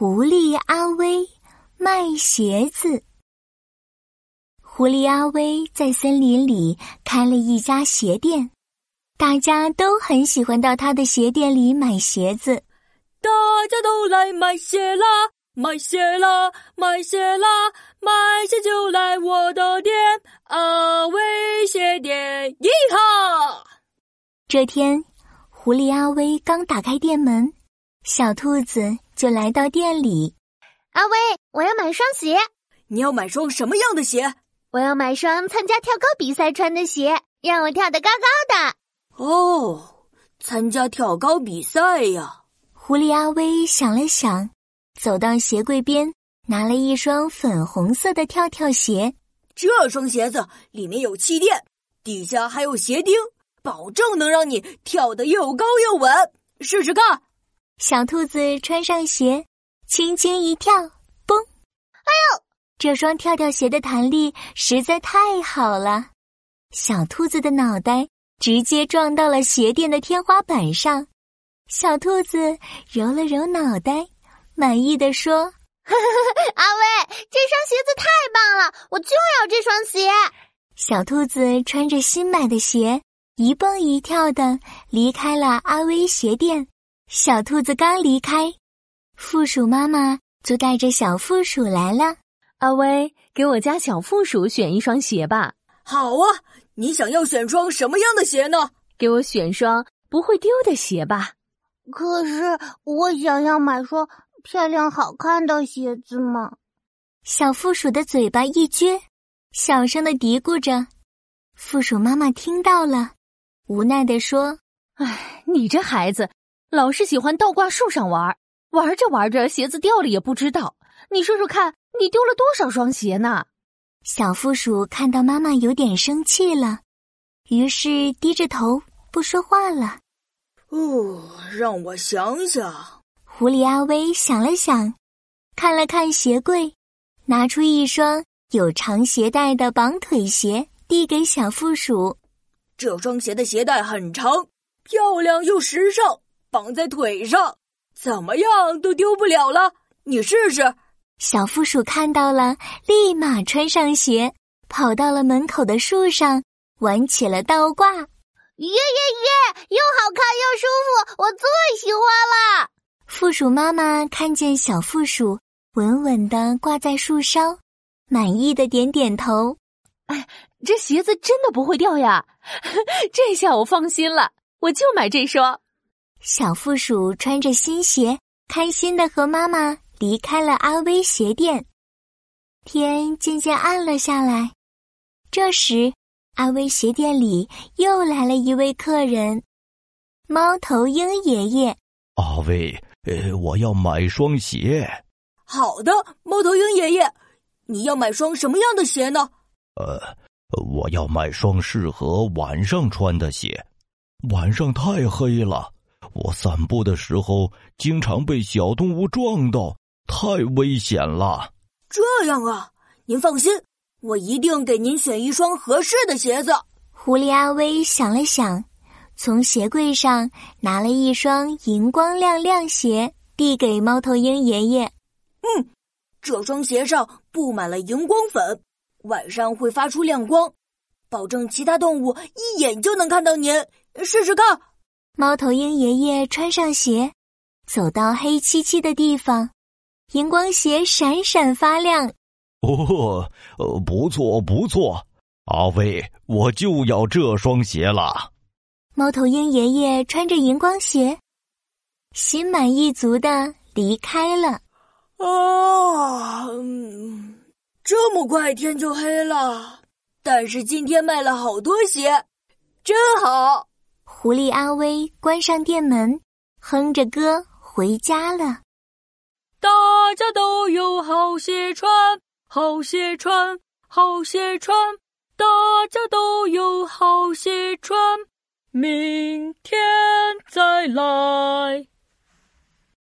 狐狸阿威卖鞋子。狐狸阿威在森林里开了一家鞋店，大家都很喜欢到他的鞋店里买鞋子。大家都来买鞋啦，买鞋啦，买鞋啦，买鞋就来我的店——阿威鞋店。一哈！这天，狐狸阿威刚打开店门，小兔子就来到店里。阿威，我要买双鞋。你要买双什么样的鞋？我要买双参加跳高比赛穿的鞋，让我跳得高高的。哦，参加跳高比赛呀！狐狸阿威想了想，走到鞋柜边，拿了一双粉红色的跳跳鞋。这双鞋子里面有气垫，底下还有鞋钉，保证能让你跳得又高又稳。试试看。小兔子穿上鞋，轻轻一跳，嘣！哎呦！这双跳跳鞋的弹力实在太好了，小兔子的脑袋直接撞到了鞋店的天花板上。小兔子揉了揉脑袋，满意的说：“ 阿威，这双鞋子太棒了，我就要这双鞋。”小兔子穿着新买的鞋，一蹦一跳的离开了阿威鞋店。小兔子刚离开，负鼠妈妈就带着小负鼠来了。阿威，给我家小负鼠选一双鞋吧。好啊，你想要选双什么样的鞋呢？给我选双不会丢的鞋吧。可是我想要买双漂亮好看的鞋子嘛。小负鼠的嘴巴一撅，小声的嘀咕着。负鼠妈妈听到了，无奈的说：“哎，你这孩子，老是喜欢倒挂树上玩，玩着玩着鞋子掉了也不知道。你说说看。”你丢了多少双鞋呢？小负鼠看到妈妈有点生气了，于是低着头不说话了。哦，让我想想。狐狸阿威想了想，看了看鞋柜，拿出一双有长鞋带的绑腿鞋，递给小负鼠。这双鞋的鞋带很长，漂亮又时尚，绑在腿上，怎么样都丢不了了。你试试。小负鼠看到了，立马穿上鞋，跑到了门口的树上，玩起了倒挂。耶耶耶！又好看又舒服，我最喜欢了。负鼠妈妈看见小负鼠稳稳的挂在树梢，满意的点点头。哎，这鞋子真的不会掉呀！这下我放心了，我就买这双。小负鼠穿着新鞋，开心的和妈妈。离开了阿威鞋店，天渐渐暗了下来。这时，阿威鞋店里又来了一位客人——猫头鹰爷爷。阿威，呃，我要买双鞋。好的，猫头鹰爷爷，你要买双什么样的鞋呢？呃，我要买双适合晚上穿的鞋。晚上太黑了，我散步的时候经常被小动物撞到。太危险了！这样啊，您放心，我一定给您选一双合适的鞋子。狐狸阿威想了想，从鞋柜上拿了一双银光亮亮鞋，递给猫头鹰爷爷。嗯，这双鞋上布满了荧光粉，晚上会发出亮光，保证其他动物一眼就能看到您。试试看。猫头鹰爷爷穿上鞋，走到黑漆漆的地方。荧光鞋闪闪发亮，哦，呃，不错不错，阿威，我就要这双鞋了。猫头鹰爷爷穿着荧光鞋，心满意足的离开了。啊，这么快天就黑了，但是今天卖了好多鞋，真好。狐狸阿威关上店门，哼着歌回家了。大家都有好鞋穿，好鞋穿，好鞋穿。大家都有好鞋穿，明天再来。